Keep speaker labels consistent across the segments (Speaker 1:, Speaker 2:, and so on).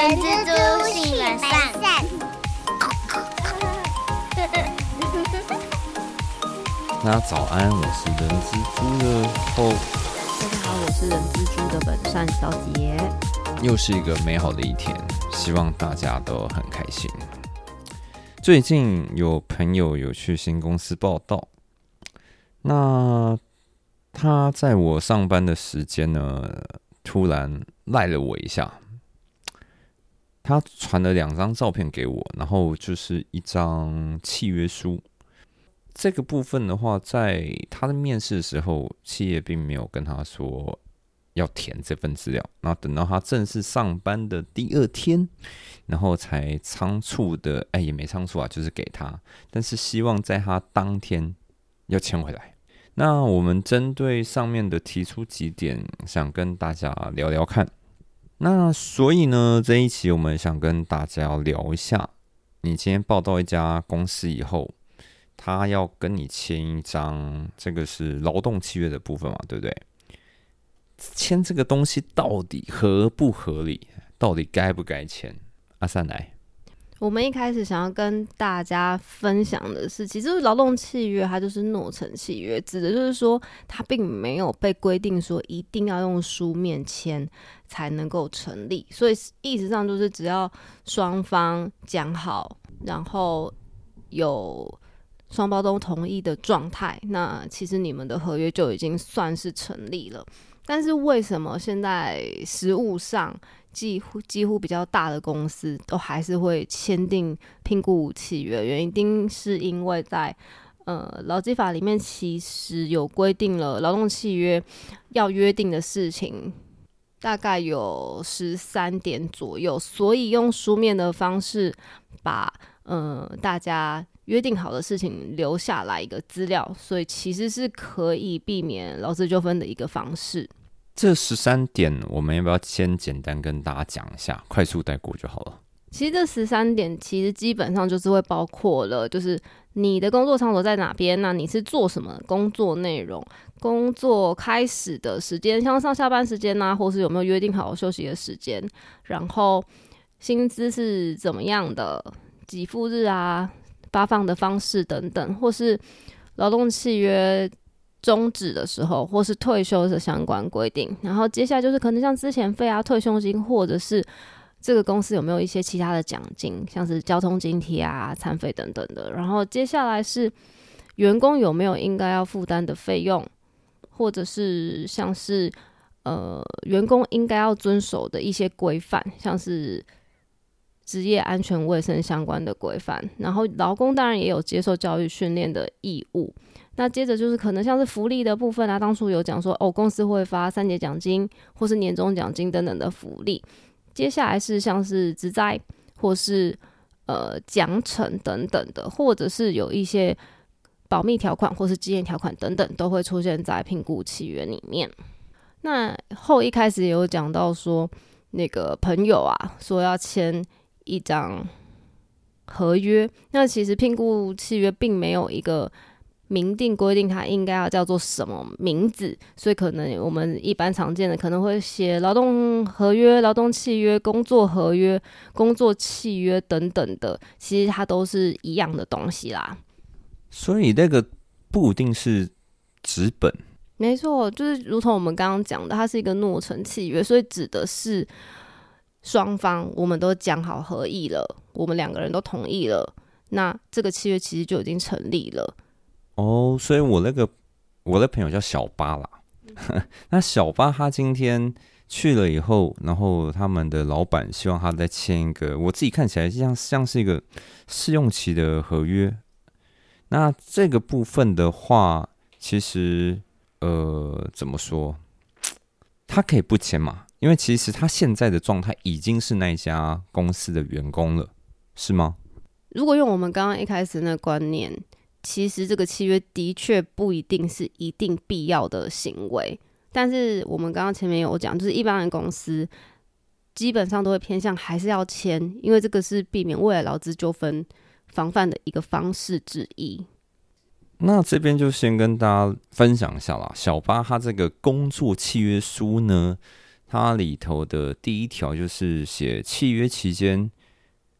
Speaker 1: 人蜘蛛性本善。
Speaker 2: 大家早安，我是人蜘蛛的后，
Speaker 3: 大家好，我是人蜘蛛的本善小姐。
Speaker 2: 又是一个美好的一天，希望大家都很开心。最近有朋友有去新公司报道，那他在我上班的时间呢，突然赖了我一下。他传了两张照片给我，然后就是一张契约书。这个部分的话，在他的面试的时候，企业并没有跟他说要填这份资料。然后等到他正式上班的第二天，然后才仓促的，哎，也没仓促啊，就是给他。但是希望在他当天要签回来。那我们针对上面的提出几点，想跟大家聊聊看。那所以呢，这一期我们想跟大家聊一下，你今天报到一家公司以后，他要跟你签一张，这个是劳动契约的部分嘛，对不对？签这个东西到底合不合理？到底该不该签？阿三来。
Speaker 3: 我们一开始想要跟大家分享的是，其实劳动契约它就是诺成契约，指的就是说它并没有被规定说一定要用书面签才能够成立，所以意思上就是只要双方讲好，然后有双方都同意的状态，那其实你们的合约就已经算是成立了。但是为什么现在实务上？几乎几乎比较大的公司都还是会签订聘雇契约，原因一定是因为在呃劳基法里面其实有规定了劳动契约要约定的事情大概有十三点左右，所以用书面的方式把呃大家约定好的事情留下来一个资料，所以其实是可以避免劳资纠纷的一个方式。
Speaker 2: 这十三点，我们要不要先简单跟大家讲一下，快速带过就好了？
Speaker 3: 其实这十三点其实基本上就是会包括了，就是你的工作场所在哪边，那你是做什么工作内容，工作开始的时间，像上下班时间呐，或是有没有约定好休息的时间，然后薪资是怎么样的，给付日啊，发放的方式等等，或是劳动契约。终止的时候，或是退休的相关规定，然后接下来就是可能像之前费啊、退休金，或者是这个公司有没有一些其他的奖金，像是交通津贴啊、餐费等等的。然后接下来是员工有没有应该要负担的费用，或者是像是呃员工应该要遵守的一些规范，像是职业安全卫生相关的规范。然后劳工当然也有接受教育训练的义务。那接着就是可能像是福利的部分啊，当初有讲说哦，公司会发三节奖金或是年终奖金等等的福利。接下来是像是职灾或是呃奖惩等等的，或者是有一些保密条款或是纪念条款等等，都会出现在评估契约里面。那后一开始也有讲到说，那个朋友啊说要签一张合约，那其实聘雇契约并没有一个。明定规定它应该要叫做什么名字，所以可能我们一般常见的可能会写劳动合约、劳动契约、工作合约、工作契约等等的，其实它都是一样的东西啦。
Speaker 2: 所以那个不一定是纸本，
Speaker 3: 没错，就是如同我们刚刚讲的，它是一个诺成契约，所以指的是双方我们都讲好合意了，我们两个人都同意了，那这个契约其实就已经成立了。
Speaker 2: 哦，所以我那个我的朋友叫小巴啦。那小巴他今天去了以后，然后他们的老板希望他再签一个，我自己看起来像像是一个试用期的合约。那这个部分的话，其实呃怎么说，他可以不签嘛？因为其实他现在的状态已经是那家公司的员工了，是吗？
Speaker 3: 如果用我们刚刚一开始那观念。其实这个契约的确不一定是一定必要的行为，但是我们刚刚前面有讲，就是一般的公司基本上都会偏向还是要签，因为这个是避免未来劳资纠纷防范的一个方式之一。
Speaker 2: 那这边就先跟大家分享一下啦，小巴他这个工作契约书呢，它里头的第一条就是写契约期间，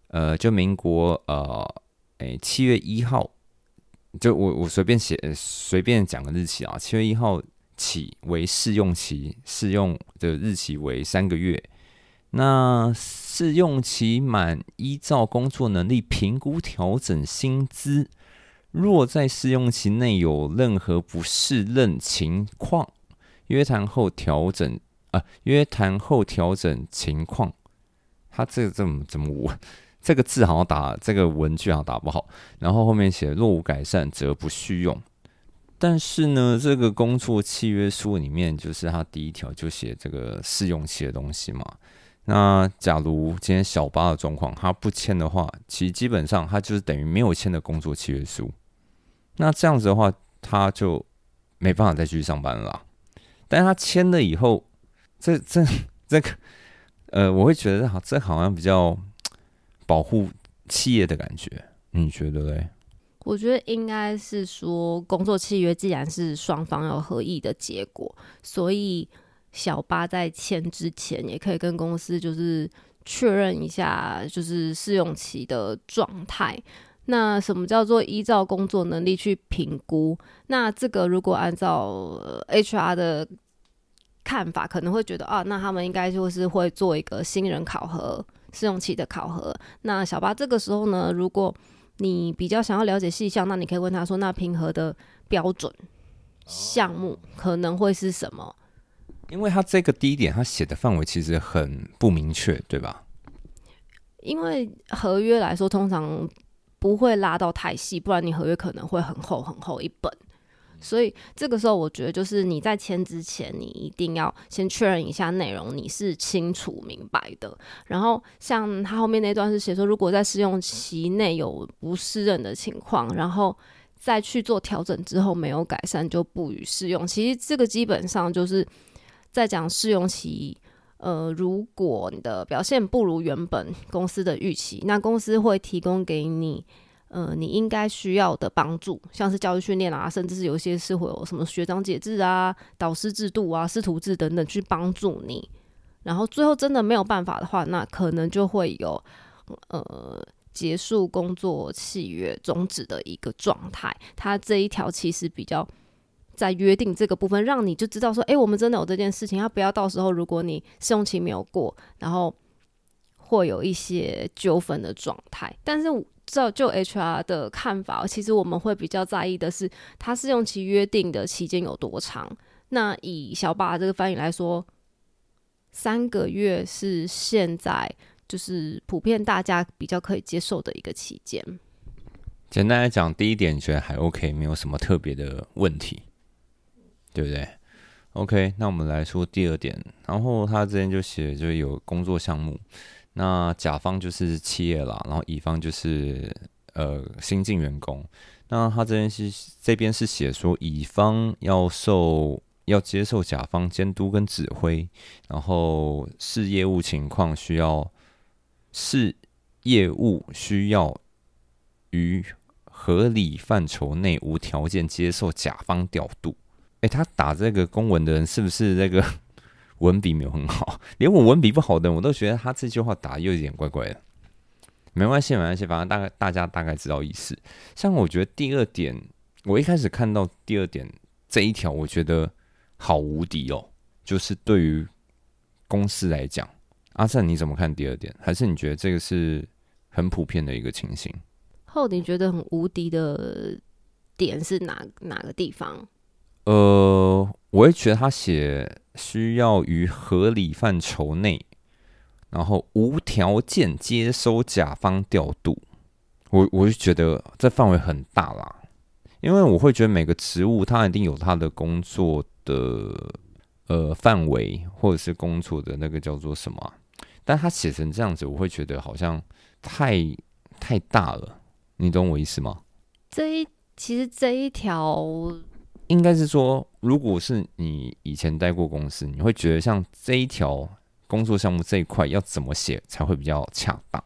Speaker 2: 呃，就民国呃，诶七月一号，就我我随便写随便讲个日期啊，七月一号起为试用期，试用的日期为三个月。那试用期满，依照工作能力评估调整薪资。若在试用期内有任何不适任情况，约谈后调整啊，约谈后调整情况。他这个怎么怎么我？这个字好像打这个文句好像打不好。然后后面写若无改善，则不续用。但是呢，这个工作契约书里面，就是他第一条就写这个试用期的东西嘛。那假如今天小八的状况，他不签的话，其实基本上他就是等于没有签的工作契约书。那这样子的话，他就没办法再继续上班了。但他签了以后，这这这个，呃，我会觉得好，这好像比较保护企业的感觉。你觉得嘞？
Speaker 3: 我觉得应该是说，工作契约既然是双方有合意的结果，所以。小八在签之前，也可以跟公司就是确认一下，就是试用期的状态。那什么叫做依照工作能力去评估？那这个如果按照 HR 的看法，可能会觉得啊，那他们应该就是会做一个新人考核试用期的考核。那小八这个时候呢，如果你比较想要了解细项，那你可以问他说，那平和的标准项目可能会是什么？
Speaker 2: 因为他这个第一点，他写的范围其实很不明确，对吧？
Speaker 3: 因为合约来说，通常不会拉到太细，不然你合约可能会很厚很厚一本。所以这个时候，我觉得就是你在签之前，你一定要先确认一下内容，你是清楚明白的。然后像他后面那段是写说，如果在试用期内有不适任的情况，然后再去做调整之后没有改善，就不予试用。其实这个基本上就是。在讲试用期，呃，如果你的表现不如原本公司的预期，那公司会提供给你，呃，你应该需要的帮助，像是教育训练啊，甚至是有一些是会有什么学长解制啊、导师制度啊、师徒制等等去帮助你。然后最后真的没有办法的话，那可能就会有呃结束工作契约终止的一个状态。它这一条其实比较。在约定这个部分，让你就知道说，哎，我们真的有这件事情，要不要到时候如果你试用期没有过，然后会有一些纠纷的状态。但是照就 HR 的看法，其实我们会比较在意的是，他试用期约定的期间有多长。那以小巴这个翻译来说，三个月是现在就是普遍大家比较可以接受的一个期间。
Speaker 2: 简单来讲，第一点觉得还 OK，没有什么特别的问题。对不对？OK，那我们来说第二点。然后他之前就写，就有工作项目。那甲方就是企业啦，然后乙方就是呃新进员工。那他这边是这边是写说，乙方要受要接受甲方监督跟指挥，然后是业务情况需要是业务需要于合理范畴内无条件接受甲方调度。哎，他打这个公文的人是不是那个文笔没有很好？连我文笔不好的我都觉得他这句话打又有点怪怪的。没关系，没关系，反正大概大家大概知道意思。像我觉得第二点，我一开始看到第二点这一条，我觉得好无敌哦。就是对于公司来讲，阿善你怎么看第二点？还是你觉得这个是很普遍的一个情形？
Speaker 3: 后你觉得很无敌的点是哪哪个地方？
Speaker 2: 呃，我会觉得他写需要于合理范畴内，然后无条件接收甲方调度。我我就觉得这范围很大啦，因为我会觉得每个职务他一定有他的工作的呃范围，或者是工作的那个叫做什么，但他写成这样子，我会觉得好像太太大了。你懂我意思吗？
Speaker 3: 这一其实这一条。
Speaker 2: 应该是说，如果是你以前待过公司，你会觉得像这一条工作项目这一块要怎么写才会比较恰当？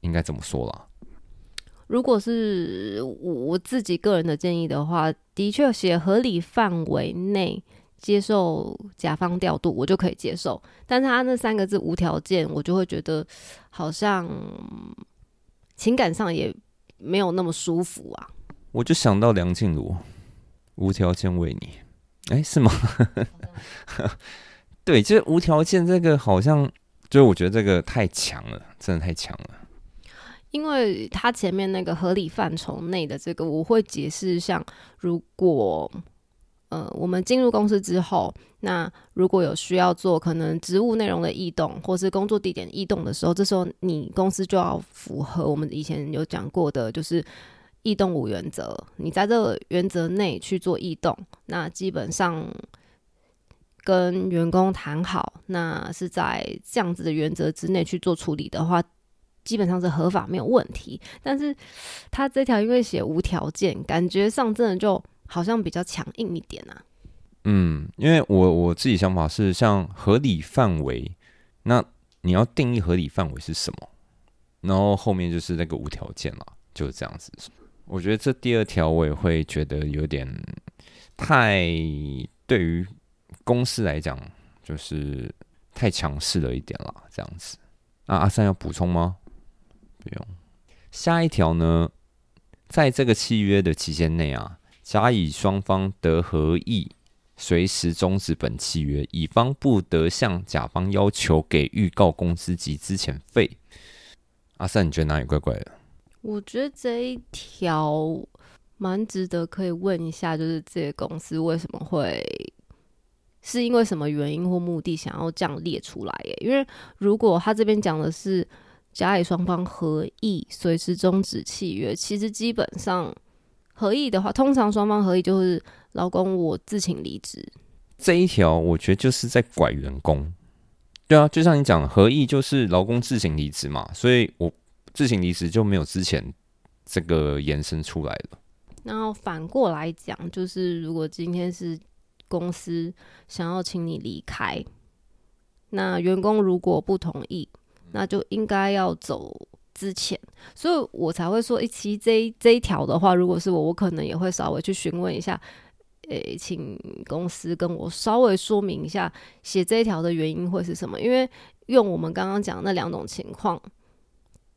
Speaker 2: 应该怎么说啦？
Speaker 3: 如果是我自己个人的建议的话，的确写合理范围内接受甲方调度，我就可以接受。但是他那三个字无条件，我就会觉得好像情感上也没有那么舒服啊。
Speaker 2: 我就想到梁静茹无条件为你，哎，是吗？对，就是无条件这个，好像就是我觉得这个太强了，真的太强了。
Speaker 3: 因为他前面那个合理范畴内的这个，我会解释，像如果呃我们进入公司之后，那如果有需要做可能职务内容的异动，或是工作地点异动的时候，这时候你公司就要符合我们以前有讲过的，就是异动五原则。你在这个原则内去做异动，那基本上跟员工谈好，那是在这样子的原则之内去做处理的话。基本上是合法没有问题，但是他这条因为写无条件，感觉上真的就好像比较强硬一点啊。
Speaker 2: 嗯，因为我我自己想法是，像合理范围，那你要定义合理范围是什么，然后后面就是那个无条件了，就是这样子。我觉得这第二条我也会觉得有点太对于公司来讲，就是太强势了一点啦，这样子。那，阿三要补充吗？不用。下一条呢，在这个契约的期间内啊，甲乙双方得合意，随时终止本契约，乙方不得向甲方要求给预告工资及资遣费。阿三，你觉得哪里怪怪的？
Speaker 3: 我觉得这一条蛮值得可以问一下，就是这个公司为什么会是因为什么原因或目的想要这样列出来？耶？因为如果他这边讲的是。甲乙双方合意随时终止契约，其实基本上合意的话，通常双方合意就是老公我自请离职。
Speaker 2: 这一条我觉得就是在拐员工。对啊，就像你讲，合意就是劳工自行离职嘛，所以我自行离职就没有之前这个延伸出来了。
Speaker 3: 然后反过来讲，就是如果今天是公司想要请你离开，那员工如果不同意。那就应该要走之前，所以我才会说，一期这这一条的话，如果是我，我可能也会稍微去询问一下，诶，请公司跟我稍微说明一下写这一条的原因会是什么？因为用我们刚刚讲那两种情况，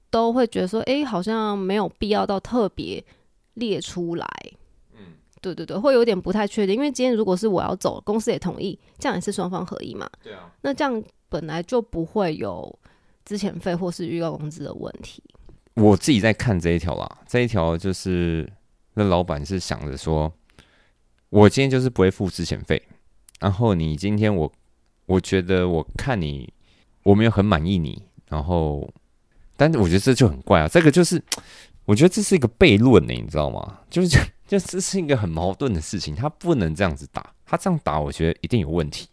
Speaker 3: 都会觉得说，诶，好像没有必要到特别列出来。嗯，对对对，会有点不太确定，因为今天如果是我要走，公司也同意，这样也是双方合意嘛？
Speaker 2: 对啊，
Speaker 3: 那这样本来就不会有。之前费或是预告工资的问题，
Speaker 2: 我自己在看这一条啦。这一条就是那老板是想着说，我今天就是不会付之前费，然后你今天我我觉得我看你我没有很满意你，然后，但是我觉得这就很怪啊。这个就是我觉得这是一个悖论呢，你知道吗？就是就这是一个很矛盾的事情，他不能这样子打，他这样打我觉得一定有问题。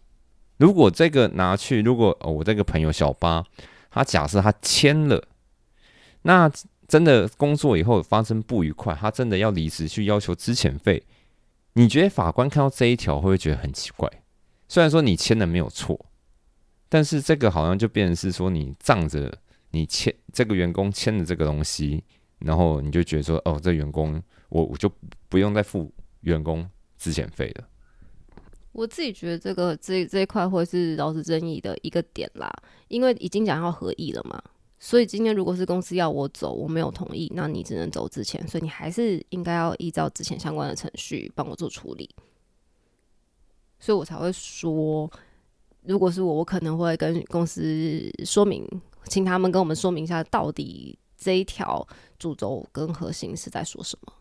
Speaker 2: 如果这个拿去，如果我这个朋友小八。他假设他签了，那真的工作以后发生不愉快，他真的要离职去要求资遣费。你觉得法官看到这一条会不会觉得很奇怪？虽然说你签的没有错，但是这个好像就变成是说你仗着你签这个员工签的这个东西，然后你就觉得说哦，这员工我我就不用再付员工资遣费了。
Speaker 3: 我自己觉得这个这这一块会是劳资争议的一个点啦，因为已经讲要合议了嘛，所以今天如果是公司要我走，我没有同意，那你只能走之前，所以你还是应该要依照之前相关的程序帮我做处理，所以我才会说，如果是我，我可能会跟公司说明，请他们跟我们说明一下，到底这一条主轴跟核心是在说什么。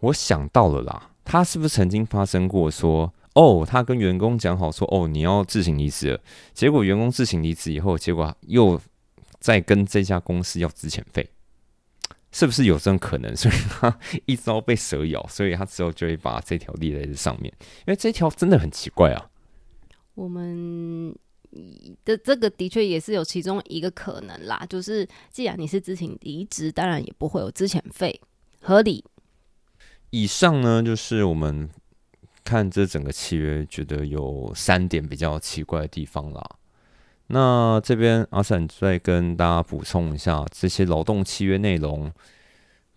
Speaker 2: 我想到了啦，他是不是曾经发生过说？哦，他跟员工讲好说，哦，你要自行离职了。结果员工自行离职以后，结果又再跟这家公司要资遣费，是不是有这种可能？所以他一遭被蛇咬，所以他之后就会把这条列在这上面，因为这条真的很奇怪啊。
Speaker 3: 我们的这个的确也是有其中一个可能啦，就是既然你是自行离职，当然也不会有资遣费，合理。
Speaker 2: 以上呢，就是我们。看这整个契约，觉得有三点比较奇怪的地方啦。那这边阿闪再跟大家补充一下，这些劳动契约内容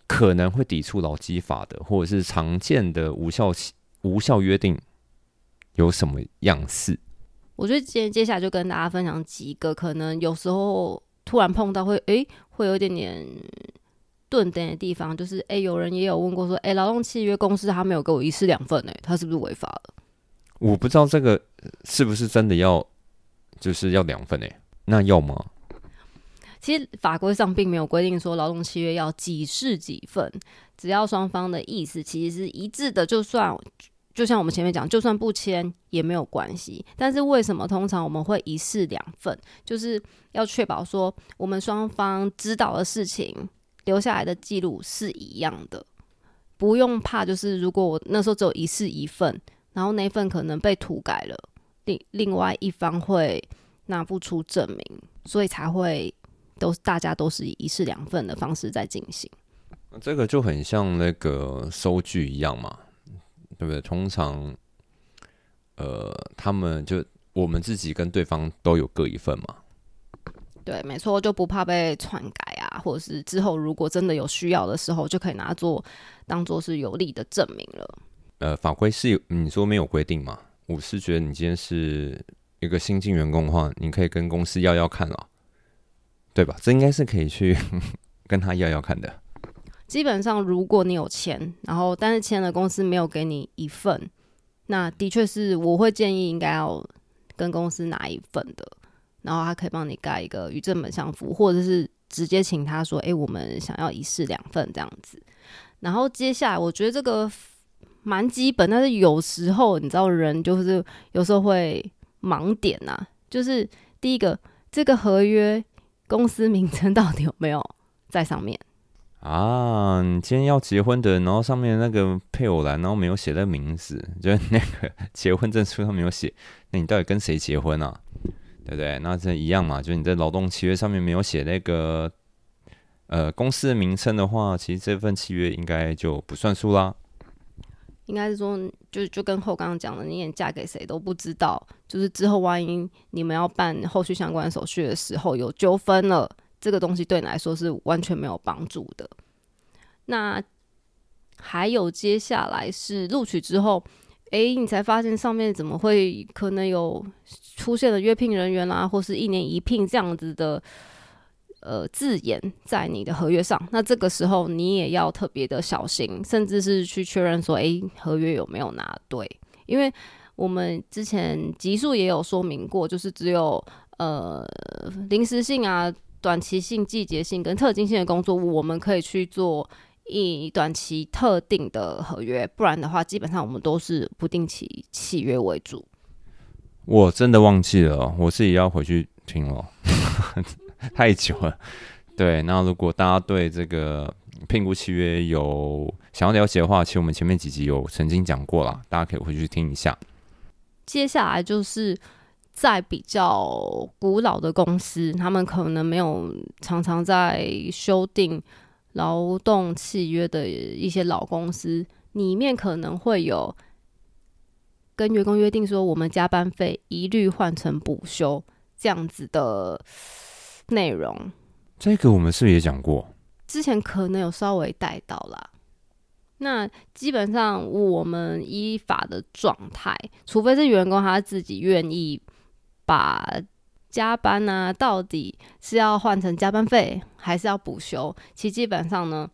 Speaker 2: 可能会抵触劳基法的，或者是常见的无效无效约定有什么样式？
Speaker 3: 我觉得接接下来就跟大家分享几个可能有时候突然碰到会诶、会有一点点顿点的地方，就是诶、有人也有问过说，诶、劳动契约公司他没有给我一式两份，诶，他是不是违法了？
Speaker 2: 我不知道这个是不是真的要，就是要两份诶、那要吗？
Speaker 3: 其实法规上并没有规定说劳动契约要几式几份，只要双方的意思其实是一致的，就算就像我们前面讲，就算不签也没有关系。但是为什么通常我们会一式两份？就是要确保说我们双方知道的事情留下来的记录是一样的，不用怕。就是如果我那时候只有一式一份，然后那份可能被涂改了，另另外一方会拿不出证明，所以才会。都大家都是以一式两份的方式在进行，
Speaker 2: 这个就很像那个收据一样嘛，对不对？通常，呃，他们就我们自己跟对方都有各一份嘛。
Speaker 3: 对，没错，就不怕被篡改啊，或者是之后如果真的有需要的时候，就可以拿做当做是有利的证明了。
Speaker 2: 呃，法规是有你说没有规定嘛？我是觉得你今天是一个新进员工的话，你可以跟公司要要看了。对吧？这应该是可以去 跟他要要看的。
Speaker 3: 基本上，如果你有签，然后但是签了公司没有给你一份，那的确是我会建议应该要跟公司拿一份的，然后他可以帮你盖一个与正本相符，或者是直接请他说：“哎，我们想要一式两份这样子。”然后接下来，我觉得这个蛮基本，但是有时候你知道，人就是有时候会盲点呐、啊，就是第一个这个合约。公司名称到底有没有在上面
Speaker 2: 啊？你今天要结婚的，然后上面那个配偶栏，然后没有写那名字，就是那个结婚证书上没有写，那你到底跟谁结婚啊？对不对？那这一样嘛，就是你在劳动契约上面没有写那个呃公司的名称的话，其实这份契约应该就不算数啦。
Speaker 3: 应该是说，就就跟后刚刚讲的，你连嫁给谁都不知道，就是之后万一你们要办后续相关手续的时候有纠纷了，这个东西对你来说是完全没有帮助的。那还有接下来是录取之后，诶，你才发现上面怎么会可能有出现了约聘人员啦，或是一年一聘这样子的。呃，字眼在你的合约上，那这个时候你也要特别的小心，甚至是去确认说，诶，合约有没有拿对？因为我们之前集数也有说明过，就是只有呃临时性啊、短期性、季节性跟特定性的工作，我们可以去做以短期特定的合约，不然的话，基本上我们都是不定期契约为主。
Speaker 2: 我真的忘记了，我自己要回去听了。太久了，对。那如果大家对这个聘雇契约有想要了解的话，其实我们前面几集有曾经讲过了，大家可以回去听一下。
Speaker 3: 接下来就是在比较古老的公司，他们可能没有常常在修订劳动契约的一些老公司，里面可能会有跟员工约定说，我们加班费一律换成补休这样子的。内容，
Speaker 2: 这个我们是不是也讲过？
Speaker 3: 之前可能有稍微带到啦。那基本上我们依法的状态，除非是员工他自己愿意把加班、啊，到底是要换成加班费，还是要补休？其基本上呢，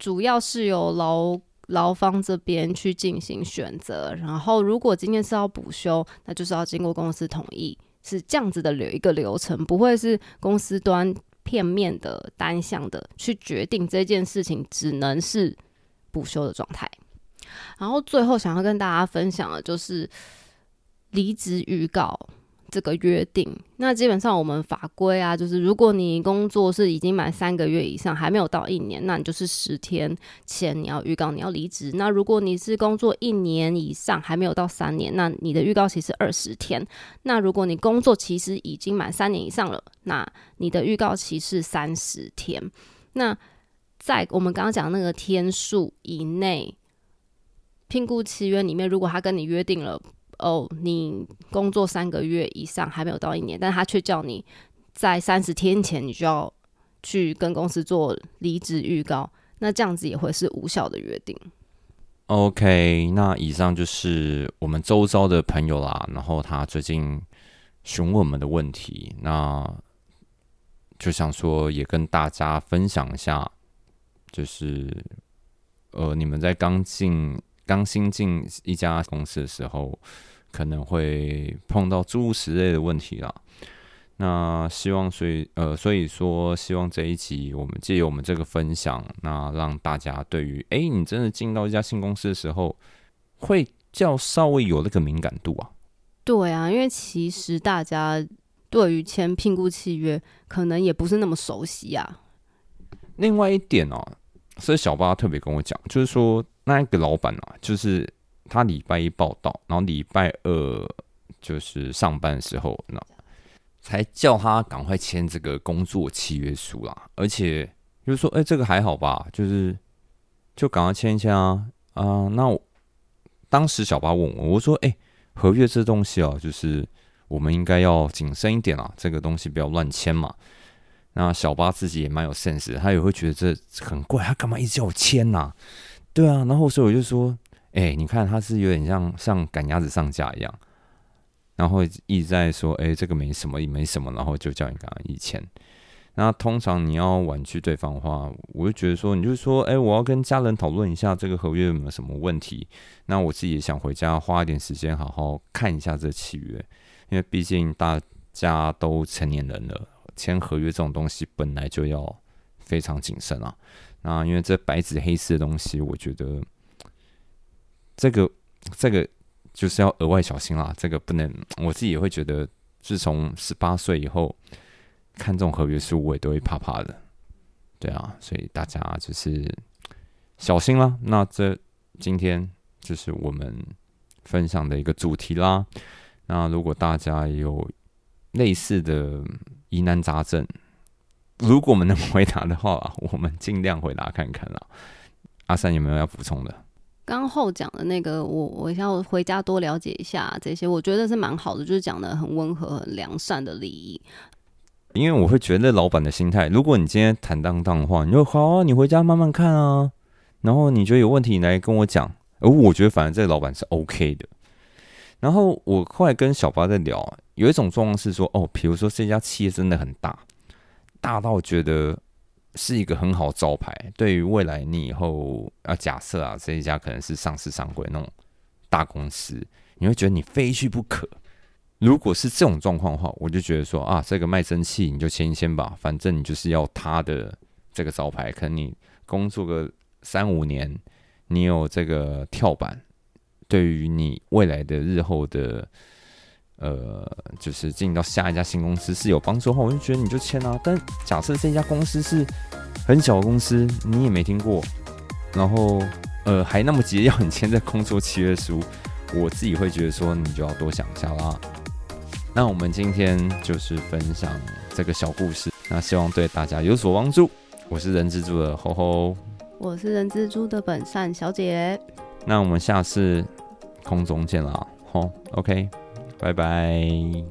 Speaker 3: 主要是由劳劳方这边去进行选择。然后，如果今天是要补休，那就是要经过公司同意。是这样子的流一个流程，不会是公司端片面的、单向的去决定这件事情，只能是补休的状态。然后最后想要跟大家分享的就是离职预告这个约定。那基本上我们法规啊，就是如果你工作是已经满三个月以上，还没有到一年，那你就是十天前你要预告你要离职。那如果你是工作一年以上，还没有到三年，那你的预告期是二十天。那如果你工作其实已经满三年以上了，那你的预告期是三十天。那在我们刚刚讲那个天数以内，聘雇契约里面，如果他跟你约定了。哦，你工作三个月以上还没有到一年，但他却叫你在三十天前你就要去跟公司做离职预告，那这样子也会是无效的约定。
Speaker 2: OK，那以上就是我们周遭的朋友啦，然后他最近询问我们的问题，那就想说也跟大家分享一下，就是呃，你们在刚进、刚新进一家公司的时候，可能会碰到诸如此类的问题啦。那希望所以呃，所以说希望这一集我们借由我们这个分享，那让大家对于哎，你真的进到一家新公司的时候，会较稍微有那个敏感度啊。
Speaker 3: 对啊，因为其实大家对于签聘雇契约可能也不是那么熟悉啊。
Speaker 2: 另外一点哦，所以小巴特别跟我讲，就是说那一个老板啊，就是他礼拜一报道，然后礼拜二就是上班的时候那。才叫他赶快签这个工作契约书啦，而且就是说，哎，这个还好吧，就是就赶快签一签啊啊！那我当时小八问我，我说，哎，合约这东西啊，就是我们应该要谨慎一点啊，这个东西不要乱签嘛。那小八自己也蛮有 sense，他也会觉得这很怪，他干嘛一直叫我签呐？对啊，然后所以我就说，哎，你看他是有点像像赶鸭子上架一样。然后一直在说，哎，这个没什么，也没什么，然后就叫你赶快一签。那通常你要婉拒对方的话，我就觉得说，你就说，哎，我要跟家人讨论一下这个合约有没有什么问题。那我自己也想回家花一点时间好好看一下这契约，因为毕竟大家都成年人了，签合约这种东西本来就要非常谨慎啊。那因为这白纸黑字的东西，我觉得这个这个。就是要额外小心啦，这个不能，我自己也会觉得，自从十八岁以后看这种合约书，我也都会怕怕的。对啊，所以大家就是小心啦。那这今天就是我们分享的一个主题啦。那如果大家有类似的疑难杂症，如果我们能回答的话，我们尽量回答看看啦。阿三有没有要补充的？
Speaker 3: 刚后讲的那个，我我要回家多了解一下这些，我觉得是蛮好的，就是讲的很温和、很良善的礼仪。
Speaker 2: 因为我会觉得老板的心态，如果你今天坦荡荡的话，你就好啊，你回家慢慢看啊，然后你觉得有问题你来跟我讲。而我觉得反正这老板是 OK 的。然后我后来跟小八在聊，有一种状况是说，哦，比如说这家企业真的很大，大到觉得。是一个很好招牌，对于未来你以后啊，假设啊，这一家可能是上市上柜那种大公司，你会觉得你非去不可。如果是这种状况的话，我就觉得说啊，这个卖身契你就签一签吧，反正你就是要他的这个招牌，可能你工作个三五年，你有这个跳板，对于你未来的日后的。呃，就是进到下一家新公司是有帮助的话，我就觉得你就签啊。但假设这家公司是很小的公司，你也没听过，然后呃还那么急要你签这工作契约书，我自己会觉得说你就要多想一下啦。那我们今天就是分享这个小故事，那希望对大家有所帮助。我是人蜘蛛的吼吼，
Speaker 3: 我是人蜘蛛的本善小姐。
Speaker 2: 那我们下次空中见啦，吼，OK。拜拜，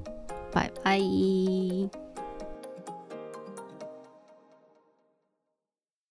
Speaker 3: 拜拜。